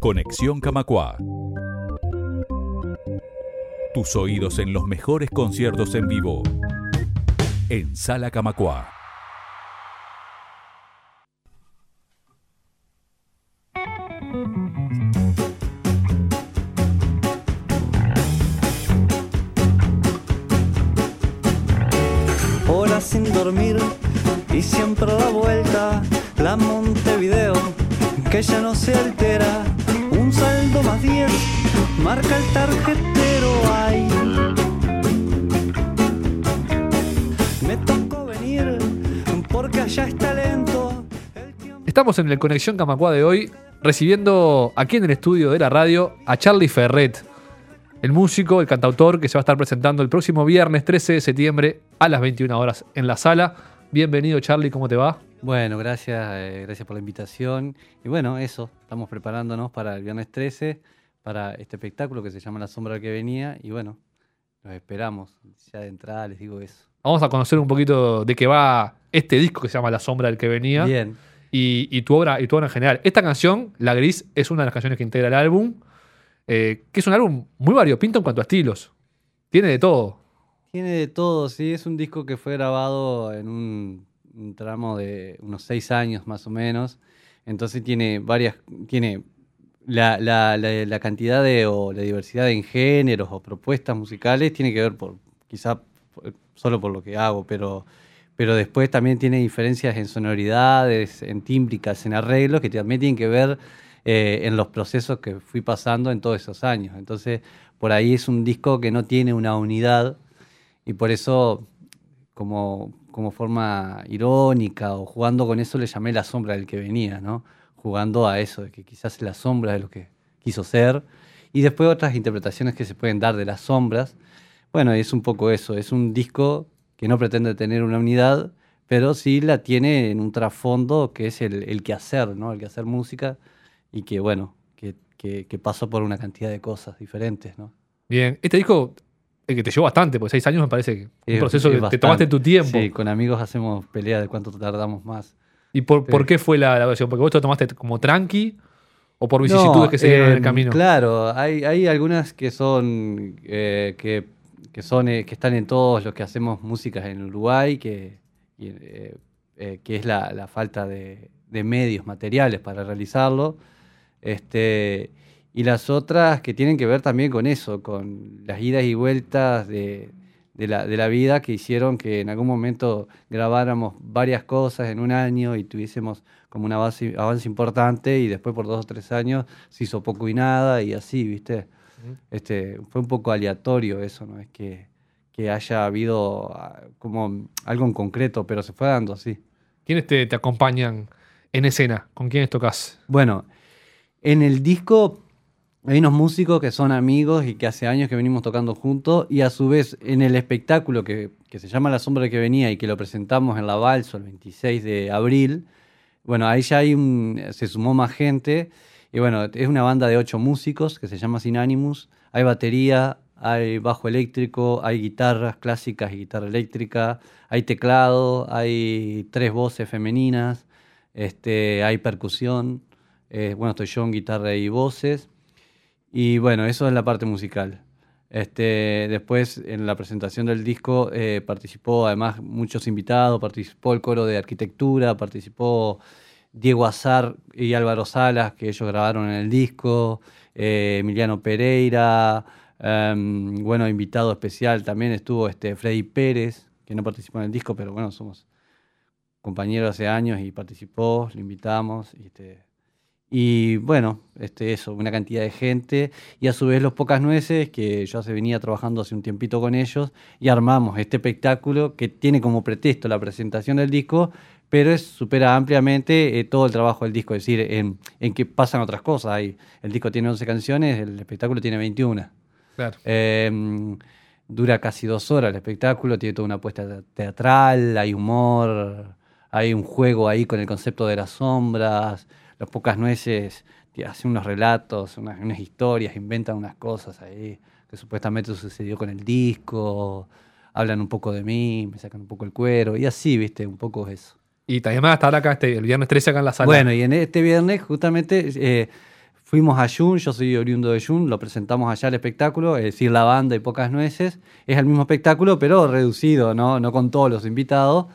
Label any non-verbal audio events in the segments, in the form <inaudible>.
Conexión Camacua. Tus oídos en los mejores conciertos en vivo. En Sala Camacua. Horas sin dormir y siempre a la vuelta, la Montevideo que ya no se altera. Un saldo más 10, marca el tarjetero ahí. Me tocó venir porque allá está lento. Estamos en el Conexión Camacua de hoy recibiendo aquí en el estudio de la radio a Charlie Ferret, el músico, el cantautor que se va a estar presentando el próximo viernes 13 de septiembre a las 21 horas en la sala. Bienvenido Charlie, ¿cómo te va? Bueno, gracias, eh, gracias por la invitación. Y bueno, eso, estamos preparándonos para el viernes 13, para este espectáculo que se llama La Sombra del que venía. Y bueno, los esperamos. Ya de entrada les digo eso. Vamos a conocer un poquito de qué va este disco que se llama La Sombra del que venía Bien. y, y tu obra y tu obra en general. Esta canción, La Gris, es una de las canciones que integra el álbum, eh, que es un álbum muy variopinto en cuanto a estilos. Tiene de todo. Tiene de todo, sí. Es un disco que fue grabado en un, un tramo de unos seis años más o menos. Entonces tiene varias, tiene la, la- cantidad de o la diversidad en géneros o propuestas musicales tiene que ver por quizá solo por lo que hago, pero, pero después también tiene diferencias en sonoridades, en tímbricas, en arreglos que también tienen que ver eh, en los procesos que fui pasando en todos esos años. Entonces, por ahí es un disco que no tiene una unidad y por eso, como, como forma irónica o jugando con eso, le llamé la sombra del que venía, ¿no? Jugando a eso, de que quizás la sombra de lo que quiso ser. Y después otras interpretaciones que se pueden dar de las sombras. Bueno, es un poco eso, es un disco que no pretende tener una unidad, pero sí la tiene en un trasfondo que es el, el quehacer, ¿no? El quehacer música y que, bueno, que, que, pasó por una cantidad de cosas diferentes, ¿no? Bien, este disco, que te llevó bastante, porque seis años me parece que un Es- proceso es que te tomaste tu tiempo. Sí, con amigos hacemos pelea de cuánto tardamos más. ¿Y por, Sí. por qué fue la, la versión? ¿Porque vos te tomaste como tranqui o por vicisitudes No, que se dieron en eh, el camino? Claro, hay, hay algunas que son eh, que, que son eh, que están en todos los que hacemos músicas en Uruguay, que, eh, eh, que es la, la falta de, de medios materiales para realizarlo. Este, y las otras que tienen que ver también con eso, con las idas y vueltas de, de la, de la vida que hicieron que en algún momento grabáramos varias cosas en un año y tuviésemos como un avance, avance importante y después por dos o tres años se hizo poco y nada y así, ¿viste? Este, fue un poco aleatorio eso, no es que, que haya habido ah, como algo en concreto, pero se fue dando así. ¿Quiénes te, te acompañan en escena? ¿Con quiénes tocas? Bueno, en el disco hay unos músicos que son amigos y que hace años que venimos tocando juntos y a su vez en el espectáculo que, se llama La Sombra que venía y que lo presentamos en La Balso el 26 de abril, bueno, ahí ya hay se sumó más gente y bueno, es una banda de ocho músicos que se llama Sin Animus, hay batería, hay bajo eléctrico, hay guitarras clásicas y guitarra eléctrica, hay teclado, hay tres voces femeninas, este, hay percusión, eh, bueno, estoy yo en guitarra y voces. Y bueno, eso es la parte musical. Este, después, en la presentación del disco, eh, participó además muchos invitados, participó el coro de arquitectura, participó Diego Azar y Álvaro Salas, que ellos grabaron en el disco, eh, Emiliano Pereira, em, bueno, invitado especial también estuvo este Freddy Pérez, que no participó en el disco, pero bueno, somos compañeros hace años y participó, lo invitamos. y, este, y bueno, este, eso, una cantidad de gente. Y a su vez los Pocas Nueces, que yo se venía trabajando hace un tiempito con ellos, y armamos este espectáculo que tiene como pretexto la presentación del disco, pero es, supera ampliamente eh, todo el trabajo del disco, es decir, en, en que pasan otras cosas. Hay, el disco tiene 11 canciones, el espectáculo tiene 21. Claro. Eh, dura casi dos horas el espectáculo, tiene toda una apuesta teatral, hay humor, hay un juego ahí con el concepto de las sombras, los pocas nueces te hacen unos relatos, unas, unas historias, inventan unas cosas ahí que supuestamente sucedió con el disco, hablan un poco de mí, me sacan un poco el cuero, y así, viste, un poco eso. Y también van a estar acá este, el viernes 13 acá en la sala. Bueno, y en este viernes justamente eh, fuimos a Jun, yo soy oriundo de Jun, lo presentamos allá el espectáculo, es decir, la banda y pocas nueces. Es el mismo espectáculo, pero reducido, ¿no? No con todos los invitados.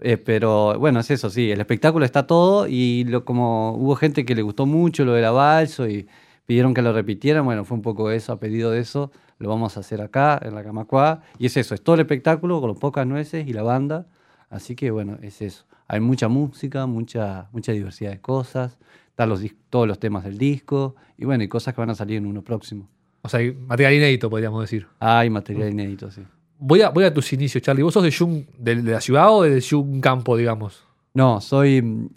Eh, pero bueno, es eso, sí, el espectáculo está todo y lo, como hubo gente que le gustó mucho lo de la balso y pidieron que lo repitieran, bueno, fue un poco eso, a pedido de eso, lo vamos a hacer acá, en la Camacuá. Y es eso, es todo el espectáculo con los pocas nueces y la banda. Así que bueno, es eso. Hay mucha música, mucha, mucha diversidad de cosas, están los, todos los temas del disco y bueno, y cosas que van a salir en uno próximo. O sea, hay material inédito, podríamos decir. Hay material inédito, sí. Voy a, voy a tus inicios, Charlie. ¿Vos sos de Jung, de, de la ciudad o de Jung Campo, digamos? No, soy. mm,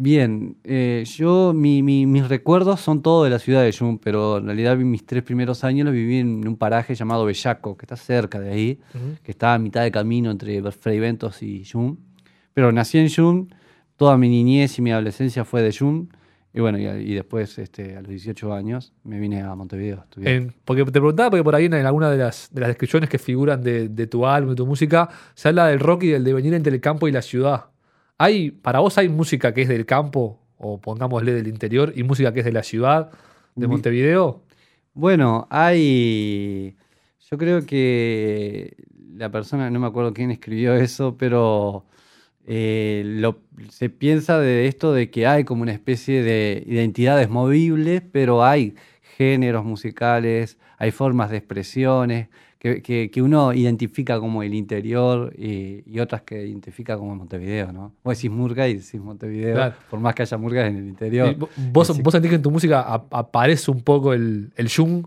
Bien, eh, yo, mi- mi- mis recuerdos son todos de la ciudad de Jun, pero en realidad mis tres primeros años los viví en un paraje llamado Bellaco, que está cerca de ahí, que está a mitad de camino entre Fray Ventos y Jun. Pero nací en Jun, toda mi niñez y mi adolescencia fue de Jun, y bueno, y, y después, este, a los 18 años, me vine a Montevideo a estudiar. En- porque te preguntaba, porque por ahí en alguna de las, de las descripciones que figuran de, de tu álbum, de tu música, se habla del rock y del devenir entre el campo y la ciudad. ¿Hay, ¿Para vos hay música que es del campo, o pongámosle del interior, y música que es de la ciudad, de Montevideo? Bueno, hay. Yo creo que la persona, no me acuerdo quién escribió eso, pero eh, lo- se piensa de esto de que hay como una especie de identidades movibles, pero hay géneros musicales, hay formas de expresiones que, que- que uno identifica como el interior y, y otras que identifica como Montevideo, ¿no? Vos decís murga y decís Montevideo, Claro. por más que haya murgas en el interior. ¿Vos, vos sentís que en tu música ap- aparece un poco el, el Jung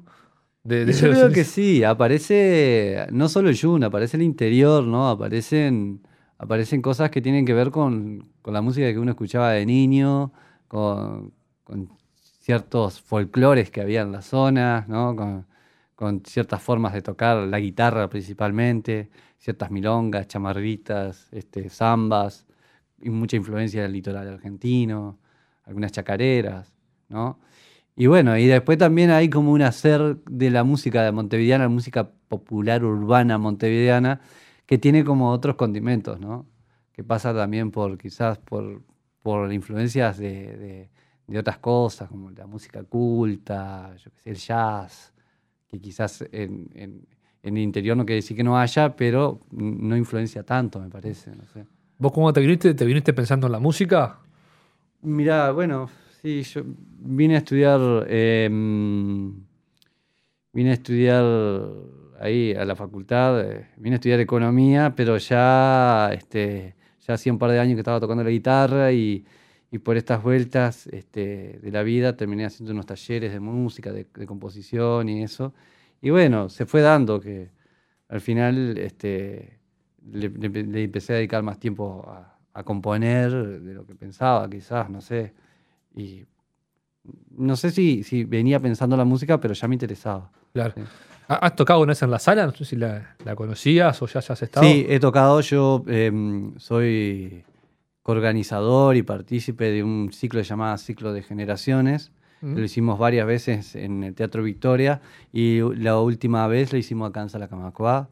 de, de yo creo que sí, aparece no solo el Jun, aparece el interior, ¿no? Aparecen, aparecen cosas que tienen que ver con, con la música que uno escuchaba de niño, con, con ciertos folclores que había en las zonas, ¿no? Con, ciertas formas de tocar la guitarra principalmente, ciertas milongas, chamarritas, este, zambas, y mucha influencia del litoral argentino, algunas chacareras, ¿no? Y bueno, y después también hay como un hacer de la música de montevideana, música popular urbana montevideana, que tiene como otros condimentos, ¿no? Que pasa también por quizás por, por influencias de, de- de otras cosas, como la música culta, yo qué sé, el jazz, que quizás en, en- en el interior no quiere decir que no haya, pero no influencia tanto, me parece, no sé. ¿Vos cómo te viniste? ¿Te viniste pensando en la música? Mira, bueno, sí, yo vine a estudiar, em, vine a estudiar ahí a la facultad, eh, vine a estudiar economía, pero ya, este, ya hacía un par de años que estaba tocando la guitarra y, por estas vueltas este, de la vida terminé haciendo unos talleres de música, de, de composición y eso. Y bueno, se fue dando que al final este, le, empecé a dedicar más tiempo a, componer de lo que pensaba, quizás, no sé. No sé si, si venía pensando la música, pero ya me interesaba. Claro. Sí. ¿Ha- ¿Has tocado una vez en la sala? No sé si la, la conocías o ya has estado. Sí, he tocado, yo em, soy coorganizador y partícipe de un ciclo llamado Ciclo de Generaciones. Mm. Lo hicimos varias veces en el Teatro Victoria y la última vez lo hicimos acá en Salacamacuá.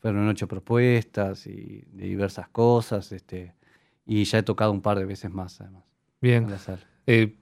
Fueron ocho propuestas y de diversas cosas. Este, y ya he tocado un par de veces más, además, Bien. en la sala. Eh,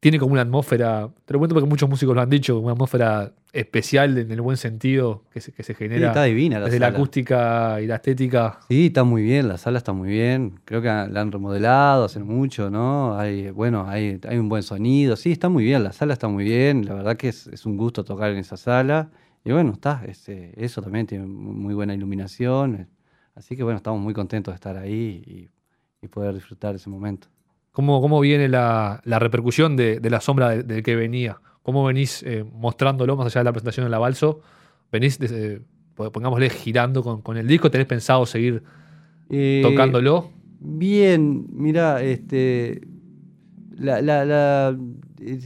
tiene como una atmósfera, te lo cuento porque muchos músicos lo han dicho, una atmósfera especial en el buen sentido que se, que se Sí, genera está divina la desde la acústica y la estética. Sí, está muy bien, la sala está muy bien. Creo que la han remodelado hace mucho, ¿no? Hay, bueno, hay, hay un buen sonido. Sí, está muy bien, la sala está muy bien. La verdad que es, es un gusto tocar en esa sala. Y bueno, está, este, eso también tiene mu- muy buena iluminación. Así que bueno, estamos muy contentos de estar ahí y, y poder disfrutar ese momento. ¿Cómo, cómo viene la, la repercusión de, de la sombra del, que venía? ¿Cómo venís eh, mostrándolo más allá de la presentación en la Balso? ¿Venís, desde- pongámosle, girando con, con el disco? ¿Tenés pensado seguir Eh, tocándolo? Bien, mira, este. La, la, la- eh,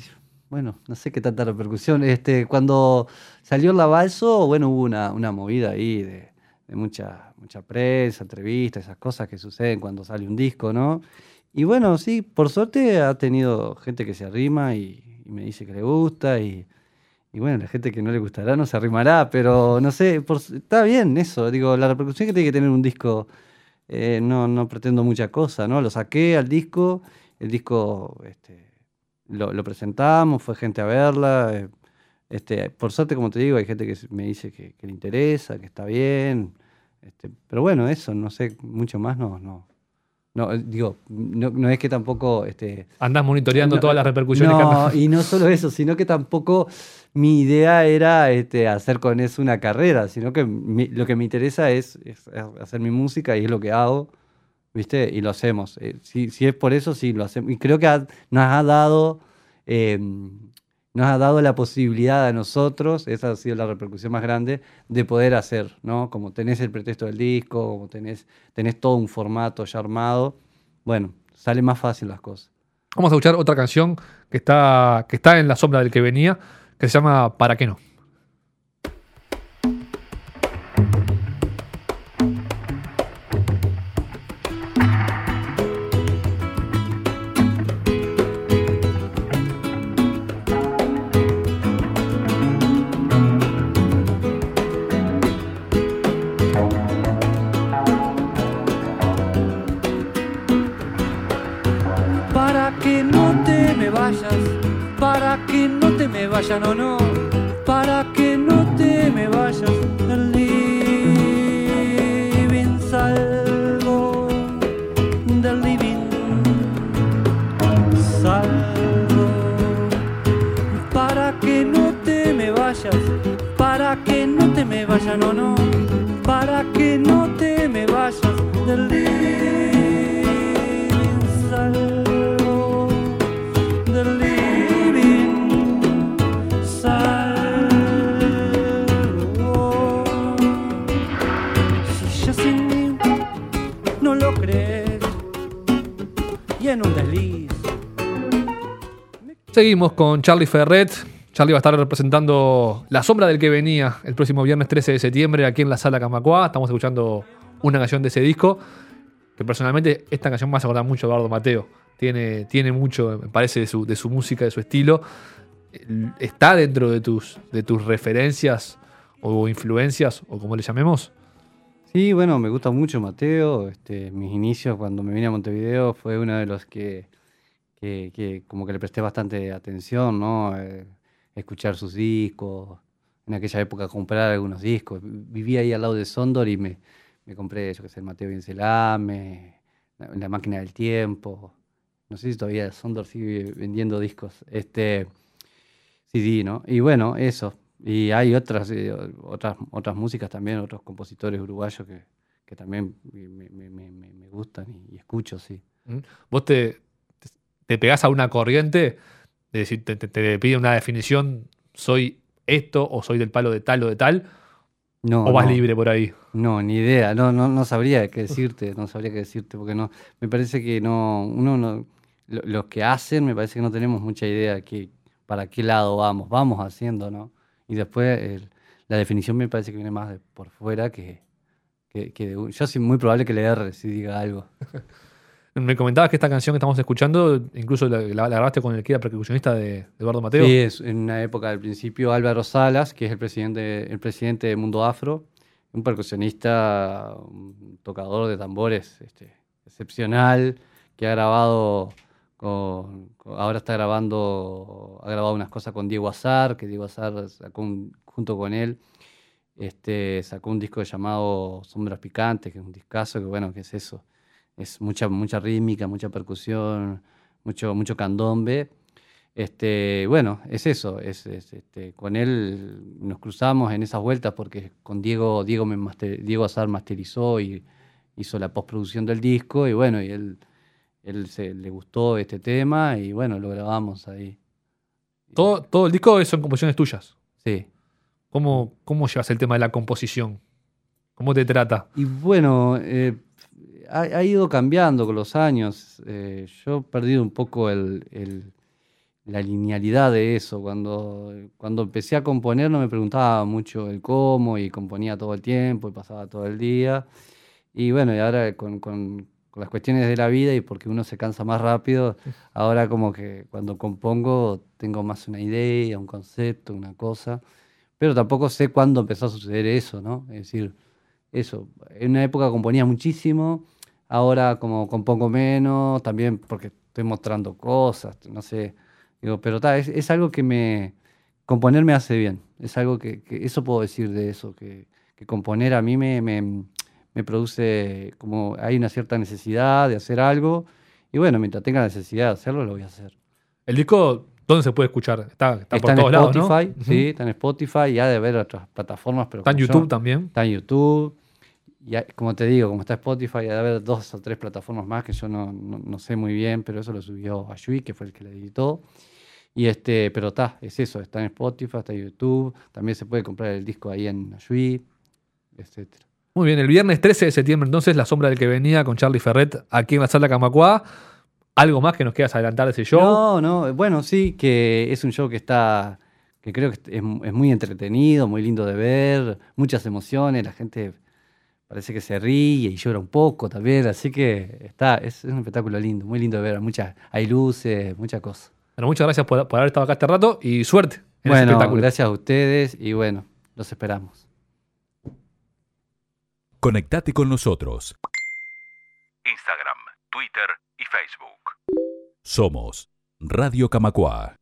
bueno, no sé qué tanta repercusión. Este, cuando salió la balso, bueno, hubo una, una movida ahí de, de mucha, mucha prensa, entrevistas, esas cosas que suceden cuando sale un disco, ¿no? Y bueno, sí, por suerte ha tenido gente que se arrima y, me dice que le gusta y, y bueno, la gente que no le gustará no se arrimará, pero no sé, por- está bien eso. Digo, la repercusión que tiene que tener un disco eh, no, no pretendo mucha cosa, ¿no? Lo saqué al disco, el disco este, lo, lo presentamos, fue gente a verla. eh, Este, por suerte, como te digo, hay gente que me dice que, que le interesa, que está bien. Este, pero bueno, eso, no sé, mucho más no. no, no eh, digo, no, no es que tampoco. Este, Andás monitoreando no, todas las repercusiones que no, y no solo eso, sino que tampoco mi idea era este, hacer con eso una carrera, sino que mi- lo que me interesa es, es hacer mi música y es lo que hago, ¿viste? Y lo hacemos. Eh, si, si es por eso, sí, lo hacemos. Y creo que ha- nos ha dado... eh, nos ha dado la posibilidad a nosotros, esa ha sido la repercusión más grande, de poder hacer, ¿no? Como tenés el pretexto del disco, como tenés, tenés todo un formato ya armado, bueno, sale más fácil las cosas. Vamos a escuchar otra canción que está, que está en la sombra del que venía, que se llama ¿Para qué no? Que no te me vayas, para que no te me vayas, no, no, para que no te me vayas del living, salgo del living, salgo para que no te me vayas, para que no te me vayas, no, no, Seguimos con Charlie Ferret. Charlie va a estar representando La Sombra del que venía el próximo viernes 13 de septiembre aquí en la Sala Camacuá. Estamos escuchando una canción de ese disco. Que personalmente esta canción me hace acordar mucho a Eduardo Mateo. Tiene, tiene mucho, me parece, de su, de su música, de su estilo. ¿Está dentro de tus, de tus referencias o influencias, o como le llamemos? Sí, bueno, me gusta mucho Mateo. Este, mis inicios cuando me vine a Montevideo fue uno de los que, que, como que le presté bastante atención, ¿no? Eh, escuchar sus discos, en aquella época comprar algunos discos. Vivía ahí al lado de Sondor y me, me compré, yo qué sé, el Mateo Bincelame, la, Máquina del Tiempo. No sé si todavía Sondor sigue vendiendo discos. Este, CD, ¿no? Y bueno, eso. Y hay otras, eh, otras, otras músicas también, otros compositores uruguayos que, que también me- me- me gustan y, y escucho, sí. ¿Mm? Vos te, te, pegás a una corriente, de decir, te, te- te pide una definición, soy esto, o soy del palo de tal o de tal, No, o vas no, libre por ahí. No, ni idea, no, no, no sabría qué decirte, no sabría qué decirte, porque no, me parece que no, uno no, lo- los que hacen, me parece que no tenemos mucha idea que, para qué lado vamos, vamos haciendo, ¿no? Y después el- la definición me parece que viene más de por fuera que, que, que de Yo soy muy probable que le erre si diga algo. <laughs> Me comentabas que esta canción que estamos escuchando, incluso la, grabaste con el que era percusionista de, Eduardo Mateo. Sí, es en una época del principio Álvaro Salas, que es el presidente, el presidente de Mundo Afro, un percusionista, un tocador de tambores este, excepcional, que ha grabado con- ahora está grabando, ha grabado unas cosas con Diego Azar, que Diego Azar sacó un- junto con él, este, sacó un disco llamado Sombras Picantes, que es un discazo, que bueno, que es eso, es mucha, mucha rítmica, mucha percusión, mucho, mucho candombe. Este, bueno, es eso, es, es, este, con él nos cruzamos en esas vueltas porque con Diego, Diego, me master- Diego Azar masterizó y hizo la postproducción del disco y bueno, y él, él se, le gustó este tema y bueno, lo grabamos ahí. Todo, todo el disco son composiciones tuyas. Sí. ¿Cómo, ¿Cómo llevas el tema de la composición? ¿Cómo te trata? Y bueno, eh, ha, ha ido cambiando con los años. Eh, yo he perdido un poco el, el- la linealidad de eso. Cuando, cuando empecé a componer no me preguntaba mucho el cómo y componía todo el tiempo y pasaba todo el día. Y bueno, y ahora con, con- con las cuestiones de la vida y porque uno se cansa más rápido, ahora como que cuando compongo tengo más una idea, un concepto, una cosa. Pero tampoco sé cuándo empezó a suceder eso, ¿no? Es decir, eso, en una época componía muchísimo, ahora como compongo menos, también porque estoy mostrando cosas, no sé, Digo, pero ta, es, es algo que me. Componer me hace bien. Es algo que, que- eso puedo decir de eso, que, que componer a mí me, me, me produce como hay una cierta necesidad de hacer algo. Y bueno, mientras tenga necesidad de hacerlo, lo voy a hacer. El disco, ¿dónde se puede escuchar? Está, está, Está por en todos lados, ¿no? Spotify, Ujú. sí, está en Spotify, ya de ver otras plataformas, pero Está en YouTube yo- también. Está en YouTube. Y hay- como te digo, como está Spotify, hay de haber dos o tres plataformas más que yo no, no- no sé muy bien, pero eso lo subió Ayui, que fue el que le editó. Y este, pero está, es eso, está en Spotify, está en YouTube. También se puede comprar el disco ahí en Ayui, etcétera. Muy bien, el viernes 13 de septiembre, entonces, La Sombra del que venía con Charlie Ferret aquí en la sala Camacuá. ¿Algo más que nos quieras adelantar de ese show? No, no, bueno, sí, que es un show que está, que creo que es, es muy entretenido, muy lindo de ver, muchas emociones, la gente parece que se ríe y llora un poco también, así que está, es, es un espectáculo lindo, muy lindo de ver, muchas, hay luces, muchas cosas. Bueno, muchas gracias por, por haber estado acá este rato y suerte en ese Bueno, espectáculo. gracias a ustedes y bueno, los esperamos. Conectate con nosotros. Instagram, Twitter y Facebook. Somos Radio Camacua.